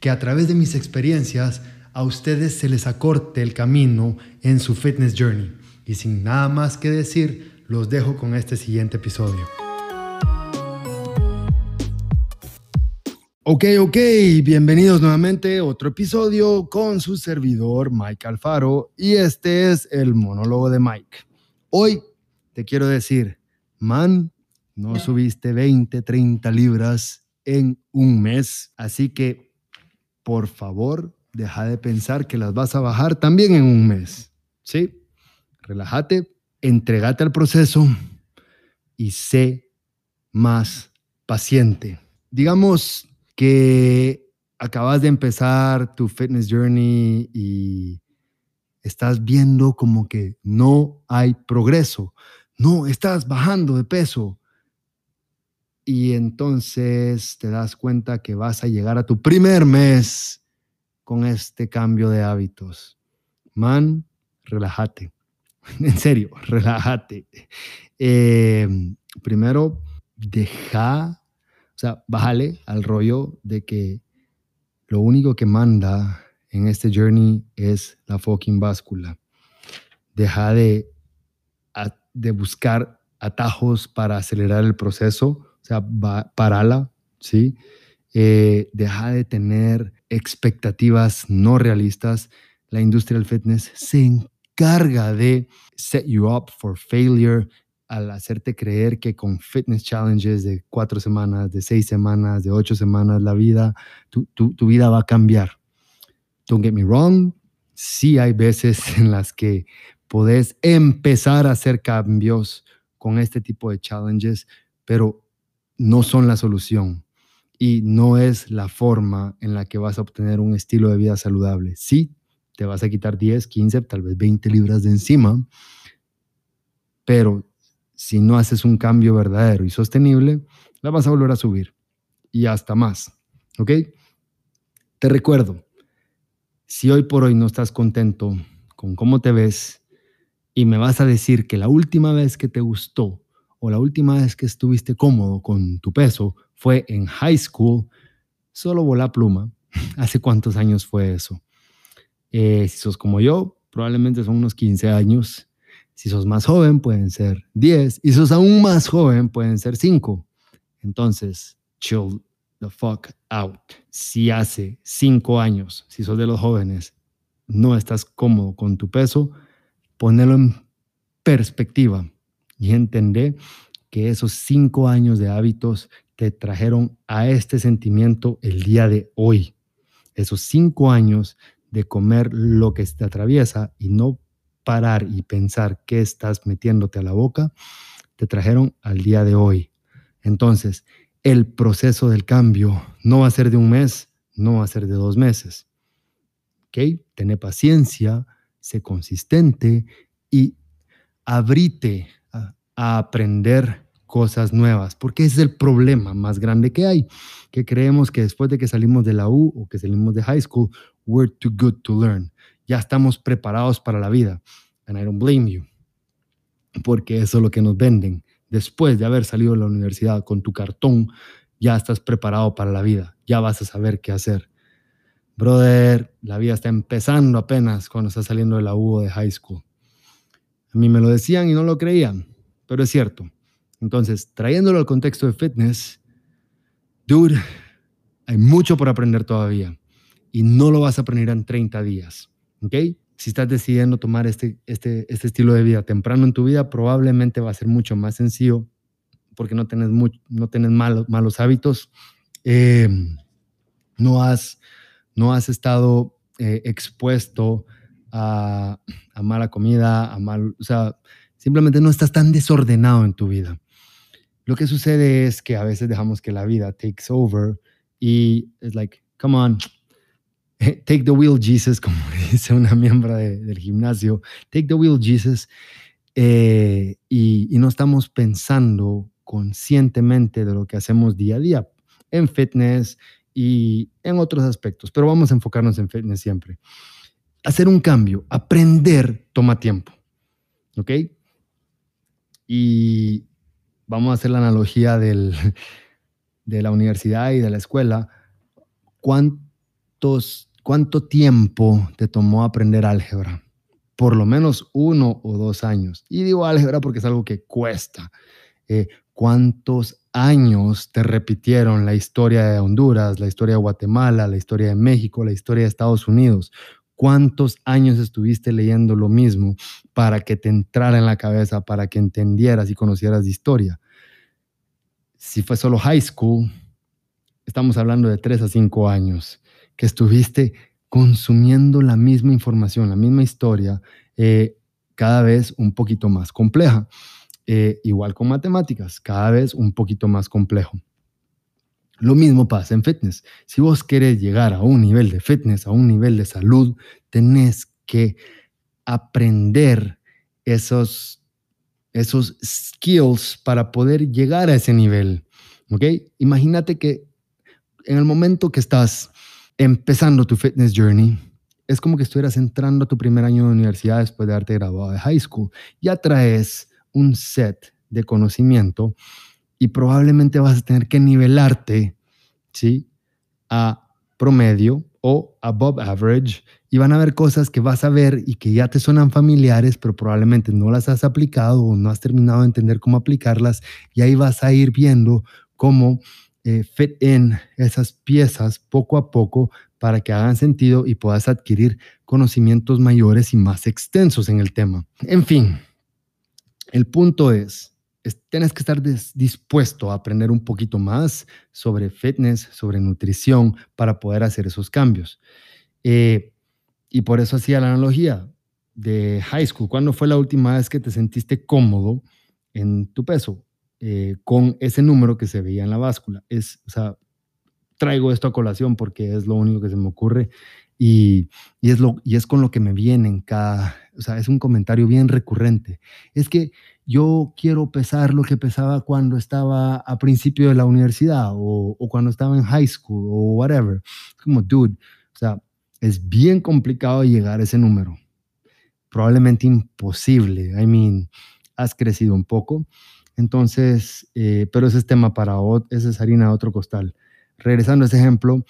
que a través de mis experiencias a ustedes se les acorte el camino en su fitness journey. Y sin nada más que decir, los dejo con este siguiente episodio. Ok, ok, bienvenidos nuevamente a otro episodio con su servidor Mike Alfaro y este es el monólogo de Mike. Hoy te quiero decir, man, no subiste 20, 30 libras en un mes, así que por favor, deja de pensar que las vas a bajar también en un mes. ¿Sí? Relájate, entregate al proceso y sé más paciente. Digamos que acabas de empezar tu fitness journey y estás viendo como que no hay progreso. No, estás bajando de peso y entonces te das cuenta que vas a llegar a tu primer mes con este cambio de hábitos. Man, relájate. En serio, relájate. Em, primero, deja, o sea, bájale al rollo de que lo único que manda en este journey es la fucking báscula. Deja de, de buscar atajos para acelerar el proceso o sea, parala, ¿sí? Eh, deja de tener expectativas no realistas. La industria del fitness se encarga de set you up for failure al hacerte creer que con fitness challenges de cuatro semanas, de seis semanas, de ocho semanas, la vida, tu, tu, tu vida va a cambiar. Don't get me wrong, sí hay veces en las que podés empezar a hacer cambios con este tipo de challenges, pero no son la solución y no es la forma en la que vas a obtener un estilo de vida saludable. Sí, te vas a quitar 10, 15, tal vez 20 libras de encima, pero si no haces un cambio verdadero y sostenible, la vas a volver a subir y hasta más. ¿Ok? Te recuerdo, si hoy por hoy no estás contento con cómo te ves y me vas a decir que la última vez que te gustó o la última vez que estuviste cómodo con tu peso fue en high school, solo volá pluma. ¿Hace cuántos años fue eso? Eh, si sos como yo, probablemente son unos 15 años. Si sos más joven, pueden ser 10. Y si sos aún más joven, pueden ser 5. Entonces, chill the fuck out. Si hace 5 años, si sos de los jóvenes, no estás cómodo con tu peso, ponelo en perspectiva y entender que esos cinco años de hábitos te trajeron a este sentimiento el día de hoy. Esos cinco años de comer lo que te atraviesa y no parar y pensar qué estás metiéndote a la boca, te trajeron al día de hoy. Entonces, el proceso del cambio no va a ser de un mes, no va a ser de dos meses. ¿Ok? Tener paciencia, sé consistente y abrite a aprender cosas nuevas, porque ese es el problema más grande que hay, que creemos que después de que salimos de la U o que salimos de high school, we're too good to learn. Ya estamos preparados para la vida. And I don't blame you, porque eso es lo que nos venden. Después de haber salido de la universidad con tu cartón, ya estás preparado para la vida, ya vas a saber qué hacer. Brother, la vida está empezando apenas cuando estás saliendo de la U o de high school. A mí me lo decían y no lo creían pero es cierto. Entonces, trayéndolo al contexto de fitness, dude, hay mucho por aprender todavía y no lo vas a aprender en 30 días, ¿ok? Si estás decidiendo tomar este, este, este estilo de vida temprano en tu vida, probablemente va a ser mucho más sencillo porque no tienes, no tienes malos, malos hábitos, eh, no, has, no has estado eh, expuesto a, a, mala comida, a mal, o sea, Simplemente no estás tan desordenado en tu vida. Lo que sucede es que a veces dejamos que la vida takes over y es like, come on, take the wheel, Jesus, como dice una miembro del gimnasio, take the wheel, Jesus, eh, y, y no estamos pensando conscientemente de lo que hacemos día a día en fitness y en otros aspectos, pero vamos a enfocarnos en fitness siempre. Hacer un cambio, aprender toma tiempo, ¿ok? Y vamos a hacer la analogía del, de la universidad y de la escuela. ¿Cuántos, ¿Cuánto tiempo te tomó aprender álgebra? Por lo menos uno o dos años. Y digo álgebra porque es algo que cuesta. Eh, ¿Cuántos años te repitieron la historia de Honduras, la historia de Guatemala, la historia de México, la historia de Estados Unidos? ¿Cuántos años estuviste leyendo lo mismo para que te entrara en la cabeza, para que entendieras y conocieras historia? Si fue solo high school, estamos hablando de tres a cinco años que estuviste consumiendo la misma información, la misma historia, eh, cada vez un poquito más compleja. Eh, igual con matemáticas, cada vez un poquito más complejo. Lo mismo pasa en fitness. Si vos querés llegar a un nivel de fitness, a un nivel de salud, tenés que aprender esos, esos skills para poder llegar a ese nivel. ¿Ok? Imagínate que en el momento que estás empezando tu fitness journey, es como que estuvieras entrando a tu primer año de universidad después de haberte graduado de high school. Ya traes un set de conocimiento y probablemente vas a tener que nivelarte, ¿sí? A promedio o above average y van a haber cosas que vas a ver y que ya te suenan familiares, pero probablemente no las has aplicado o no has terminado de entender cómo aplicarlas y ahí vas a ir viendo cómo eh, fit in esas piezas poco a poco para que hagan sentido y puedas adquirir conocimientos mayores y más extensos en el tema. En fin, el punto es, tienes que estar dispuesto a aprender un poquito más sobre fitness, sobre nutrición, para poder hacer esos cambios. Eh, y por eso hacía la analogía de high school. ¿Cuándo fue la última vez que te sentiste cómodo en tu peso eh, con ese número que se veía en la báscula? Es, o sea, traigo esto a colación porque es lo único que se me ocurre y, y, es, lo, y es con lo que me vienen cada, o sea, es un comentario bien recurrente. Es que yo quiero pesar lo que pesaba cuando estaba a principio de la universidad o, cuando estaba en high school o whatever. Como, dude, o sea, es bien complicado llegar a ese número. Probablemente imposible. I mean, has crecido un poco. Entonces, eh, pero ese es tema para esa es harina de otro costal. Regresando a ese ejemplo,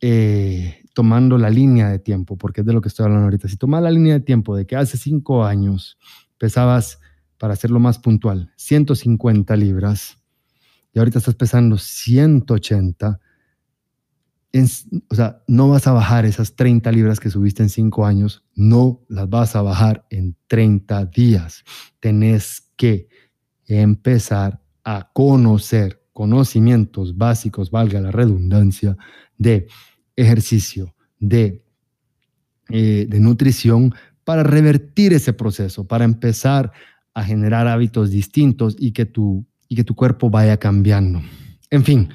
eh, tomando la línea de tiempo, porque es de lo que estoy hablando ahorita. Si tomas la línea de tiempo de que hace cinco años pesabas, para hacerlo más puntual, 150 libras y ahorita estás pesando 180, o sea, no vas a bajar esas 30 libras que subiste en cinco años, no las vas a bajar en 30 días. Tenés que empezar a conocer conocimientos básicos, valga la redundancia, de ejercicio, de, eh, de nutrición para revertir ese proceso, para empezar a generar hábitos distintos y que, tu, y que tu cuerpo vaya cambiando. En fin,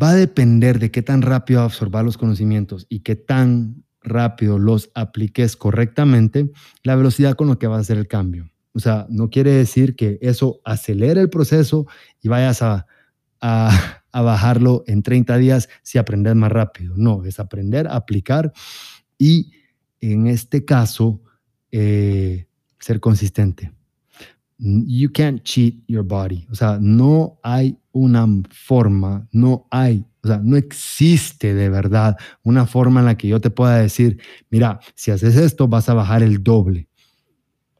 va a depender de qué tan rápido absorbas los conocimientos y qué tan rápido los apliques correctamente, la velocidad con la que vas a hacer el cambio. O sea, no quiere decir que eso acelere el proceso y vayas a, a, a bajarlo en 30 días si aprendes más rápido. No, es aprender, aplicar y en este caso eh, ser consistente. You can't cheat your body. O sea, no hay una forma, no hay, o sea, no existe de verdad una forma en la que yo te pueda decir, mira, si haces esto vas a bajar el doble.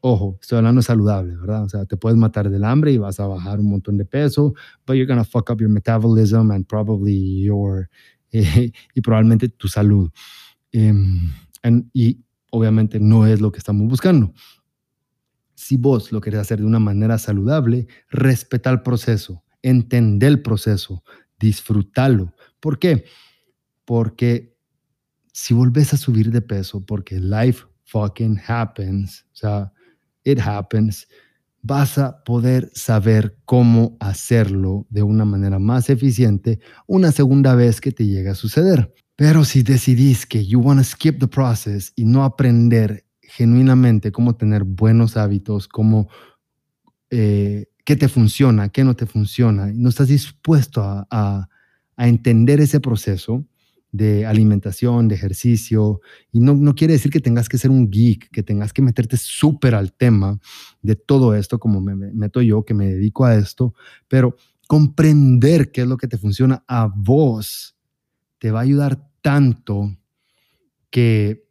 Ojo, estoy hablando saludable, ¿verdad? O sea, te puedes matar del hambre y vas a bajar un montón de peso, but you're to fuck up your metabolism and probably your, eh, y probablemente tu salud. Um, and, y obviamente no es lo que estamos buscando. Si vos lo querés hacer de una manera saludable, respeta el proceso, entender el proceso, disfrútalo. ¿Por qué? Porque si volvés a subir de peso, porque life fucking happens, o sea, it happens, vas a poder saber cómo hacerlo de una manera más eficiente una segunda vez que te llegue a suceder. Pero si decidís que you want to skip the process y no aprender genuinamente cómo tener buenos hábitos, cómo eh, qué te funciona, qué no te funciona, no estás dispuesto a, a, entender ese proceso, de alimentación, de ejercicio, y no, no quiere decir que tengas que ser un geek, que tengas que meterte súper al tema de todo esto, como me, meto yo, que me dedico a esto, pero comprender qué es lo que te funciona a vos te va a ayudar tanto que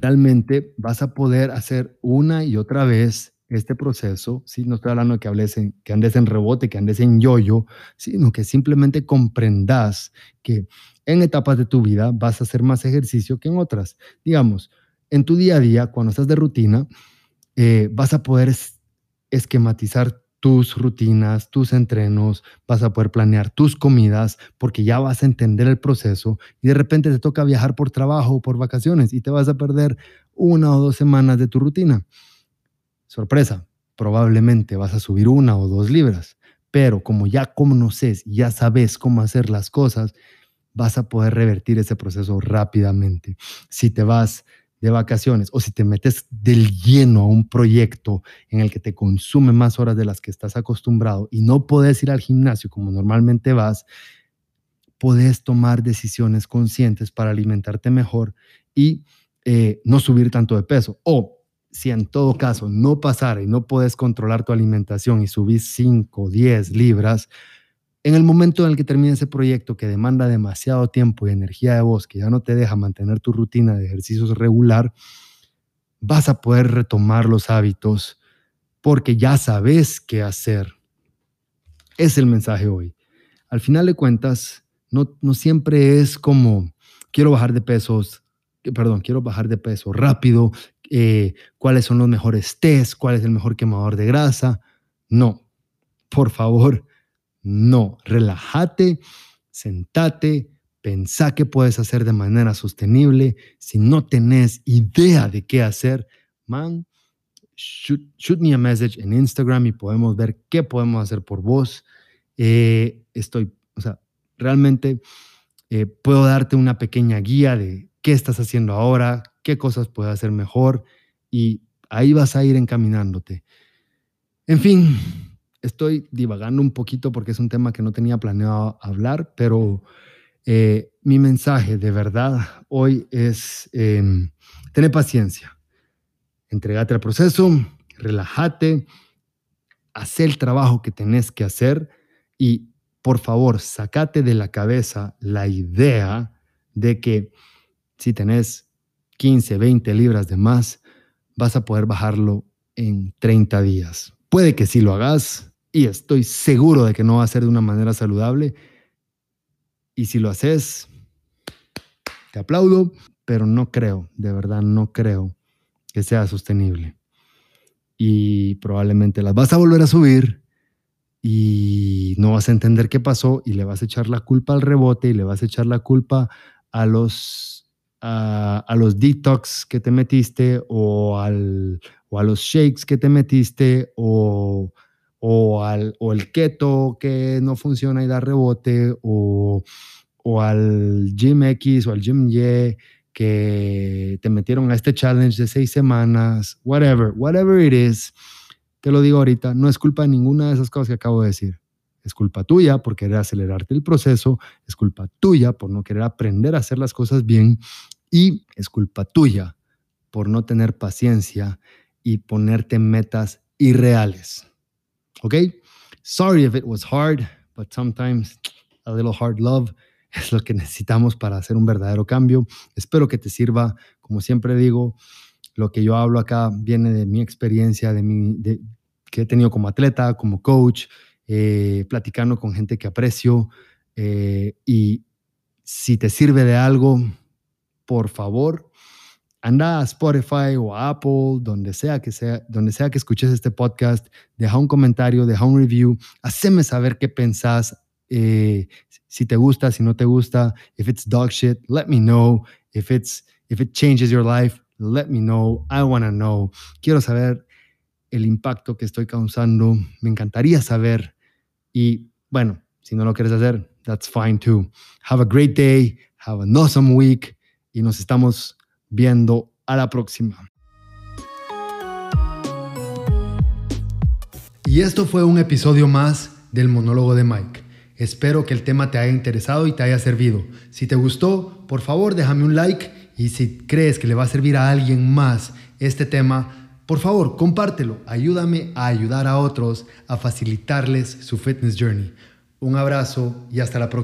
realmente vas a poder hacer una y otra vez este proceso, ¿sí? no estoy hablando de que, hables en, que andes en rebote, que andes en yoyo, sino que simplemente comprendas que en etapas de tu vida vas a hacer más ejercicio que en otras. Digamos, en tu día a día, cuando estás de rutina, eh, vas a poder esquematizar tus rutinas, tus entrenos, vas a poder planear tus comidas porque ya vas a entender el proceso y de repente te toca viajar por trabajo o por vacaciones y te vas a perder una o dos semanas de tu rutina. Sorpresa, probablemente vas a subir una o dos libras, pero como ya conoces, ya sabes cómo hacer las cosas, vas a poder revertir ese proceso rápidamente. Si te vas de vacaciones o si te metes del lleno a un proyecto en el que te consume más horas de las que estás acostumbrado y no puedes ir al gimnasio como normalmente vas, puedes tomar decisiones conscientes para alimentarte mejor y eh, no subir tanto de peso. O si en todo caso no pasara y no puedes controlar tu alimentación y subís 5, 10 libras, en el momento en el que termine ese proyecto que demanda demasiado tiempo y energía de voz, que ya no te deja mantener tu rutina de ejercicios regular, vas a poder retomar los hábitos porque ya sabes qué hacer. Es el mensaje hoy. Al final de cuentas, no, no siempre es como quiero bajar de pesos, perdón, quiero bajar de peso rápido, eh, cuáles son los mejores test, cuál es el mejor quemador de grasa. No, por favor, no, relájate, sentate, pensá qué puedes hacer de manera sostenible. Si no tenés idea de qué hacer, man, shoot, me a message en Instagram y podemos ver qué podemos hacer por vos. Eh, estoy, o sea, realmente eh, puedo darte una pequeña guía de qué estás haciendo ahora, qué cosas puedes hacer mejor y ahí vas a ir encaminándote. En fin, estoy divagando un poquito porque es un tema que no tenía planeado hablar, pero eh, mi mensaje de verdad hoy es eh, tener paciencia, entregate al proceso, relájate, haz el trabajo que tenés que hacer y por favor, sacate de la cabeza la idea de que si tenés 15, 20 libras de más, vas a poder bajarlo en 30 días. Puede que sí lo hagas, y estoy seguro de que no va a ser de una manera saludable. Y si lo haces, te aplaudo, pero no creo, de verdad no creo que sea sostenible. Y probablemente las vas a volver a subir y no vas a entender qué pasó y le vas a echar la culpa al rebote y le vas a echar la culpa a los, a, a los detox que te metiste o, al, o a los shakes que te metiste o o, al, o el keto que no funciona y da rebote, o, o al Gym X o al Gym Y que te metieron a este challenge de seis semanas, whatever, whatever it is, te lo digo ahorita, no es culpa de ninguna de esas cosas que acabo de decir. Es culpa tuya por querer acelerarte el proceso, es culpa tuya por no querer aprender a hacer las cosas bien y es culpa tuya por no tener paciencia y ponerte metas irreales. Okay? Sorry if it was hard, but sometimes a little hard love es lo que necesitamos para hacer un verdadero cambio. Espero que te sirva. Como siempre digo, lo que yo hablo acá viene de mi experiencia, de mi, de, que he tenido como atleta, como coach, eh, platicando con gente que aprecio. Eh, y si te sirve de algo, por favor, anda a Spotify o a Apple, donde sea que sea, donde sea que escuches este podcast, deja un comentario, deja un review, haceme saber qué pensás, eh, si te gusta, si no te gusta, if it's dog shit, let me know, if it's if it changes your life, let me know, I want to know. Quiero saber el impacto que estoy causando, me encantaría saber y bueno, si no lo quieres hacer, that's fine too. Have a great day. Have an awesome week y nos estamos viendo a la próxima. Y esto fue un episodio más del monólogo de Mike. Espero que el tema te haya interesado y te haya servido. Si te gustó, por favor déjame un like y si crees que le va a servir a alguien más este tema, por favor compártelo. Ayúdame a ayudar a otros a facilitarles su fitness journey. Un abrazo y hasta la próxima.